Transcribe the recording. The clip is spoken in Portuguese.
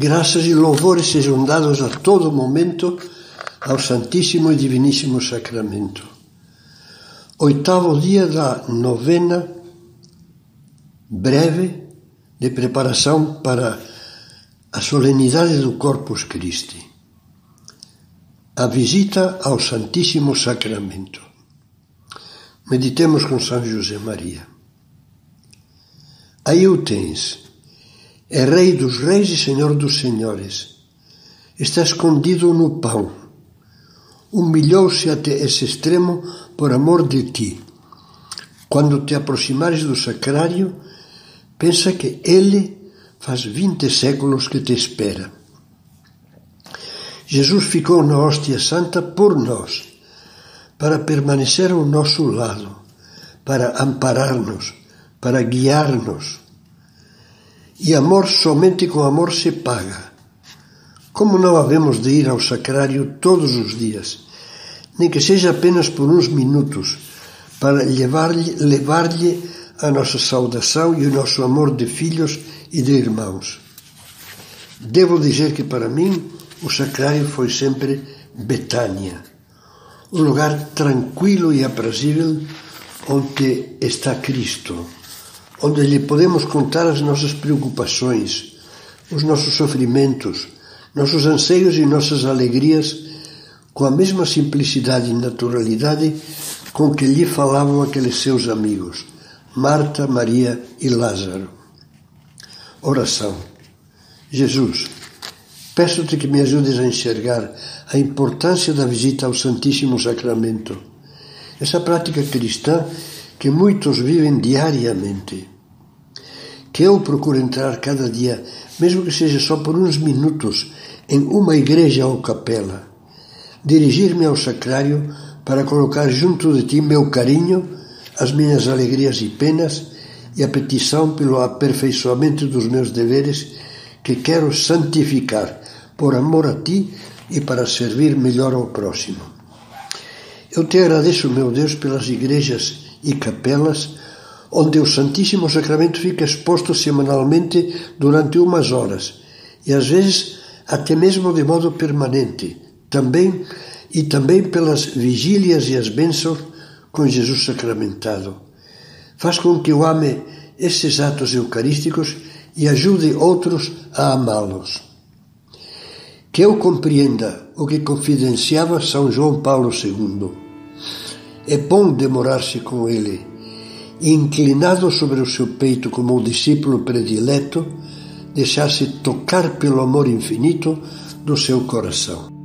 Graças e louvores sejam dados a todo momento ao Santíssimo e Diviníssimo Sacramento. Oitavo dia da novena breve de preparação para a solenidade do Corpus Christi. A visita ao Santíssimo Sacramento. Meditemos com São José Maria. Aí o tens é Rei dos Reis e Senhor dos Senhores. Está escondido no pão. Humilhou-se até esse extremo por amor de ti. Quando te aproximares do sacrário, pensa que ele faz vinte séculos que te espera. Jesus ficou na hóstia santa por nós, para permanecer ao nosso lado, para amparar-nos, para guiar-nos e amor somente com amor se paga. Como não havemos de ir ao sacrário todos os dias, nem que seja apenas por uns minutos, para levar-lhe levar a nossa saudação e o nosso amor de filhos e de irmãos. Devo dizer que para mim o sacrário foi sempre Betânia, um lugar tranquilo e aprazível onde está Cristo onde lhe podemos contar as nossas preocupações, os nossos sofrimentos, nossos anseios e nossas alegrias, com a mesma simplicidade e naturalidade com que lhe falavam aqueles seus amigos, Marta, Maria e Lázaro. Oração. Jesus, peço-te que me ajudes a enxergar a importância da visita ao Santíssimo Sacramento. Essa prática cristã que muitos vivem diariamente. Que eu procuro entrar cada dia, mesmo que seja só por uns minutos, em uma igreja ou capela. Dirigir-me ao sacrário para colocar junto de ti meu carinho, as minhas alegrias e penas e a petição pelo aperfeiçoamento dos meus deveres que quero santificar por amor a ti e para servir melhor ao próximo. Eu te agradeço, meu Deus, pelas igrejas e capelas, onde o Santíssimo Sacramento fica exposto semanalmente durante umas horas e às vezes até mesmo de modo permanente, também e também pelas vigílias e as bênçãos com Jesus sacramentado. Faz com que eu ame esses atos eucarísticos e ajude outros a amá-los. Que eu compreenda o que confidenciava São João Paulo II é bom demorar-se com ele, inclinado sobre o seu peito como o discípulo predileto, deixar-se tocar pelo amor infinito do seu coração.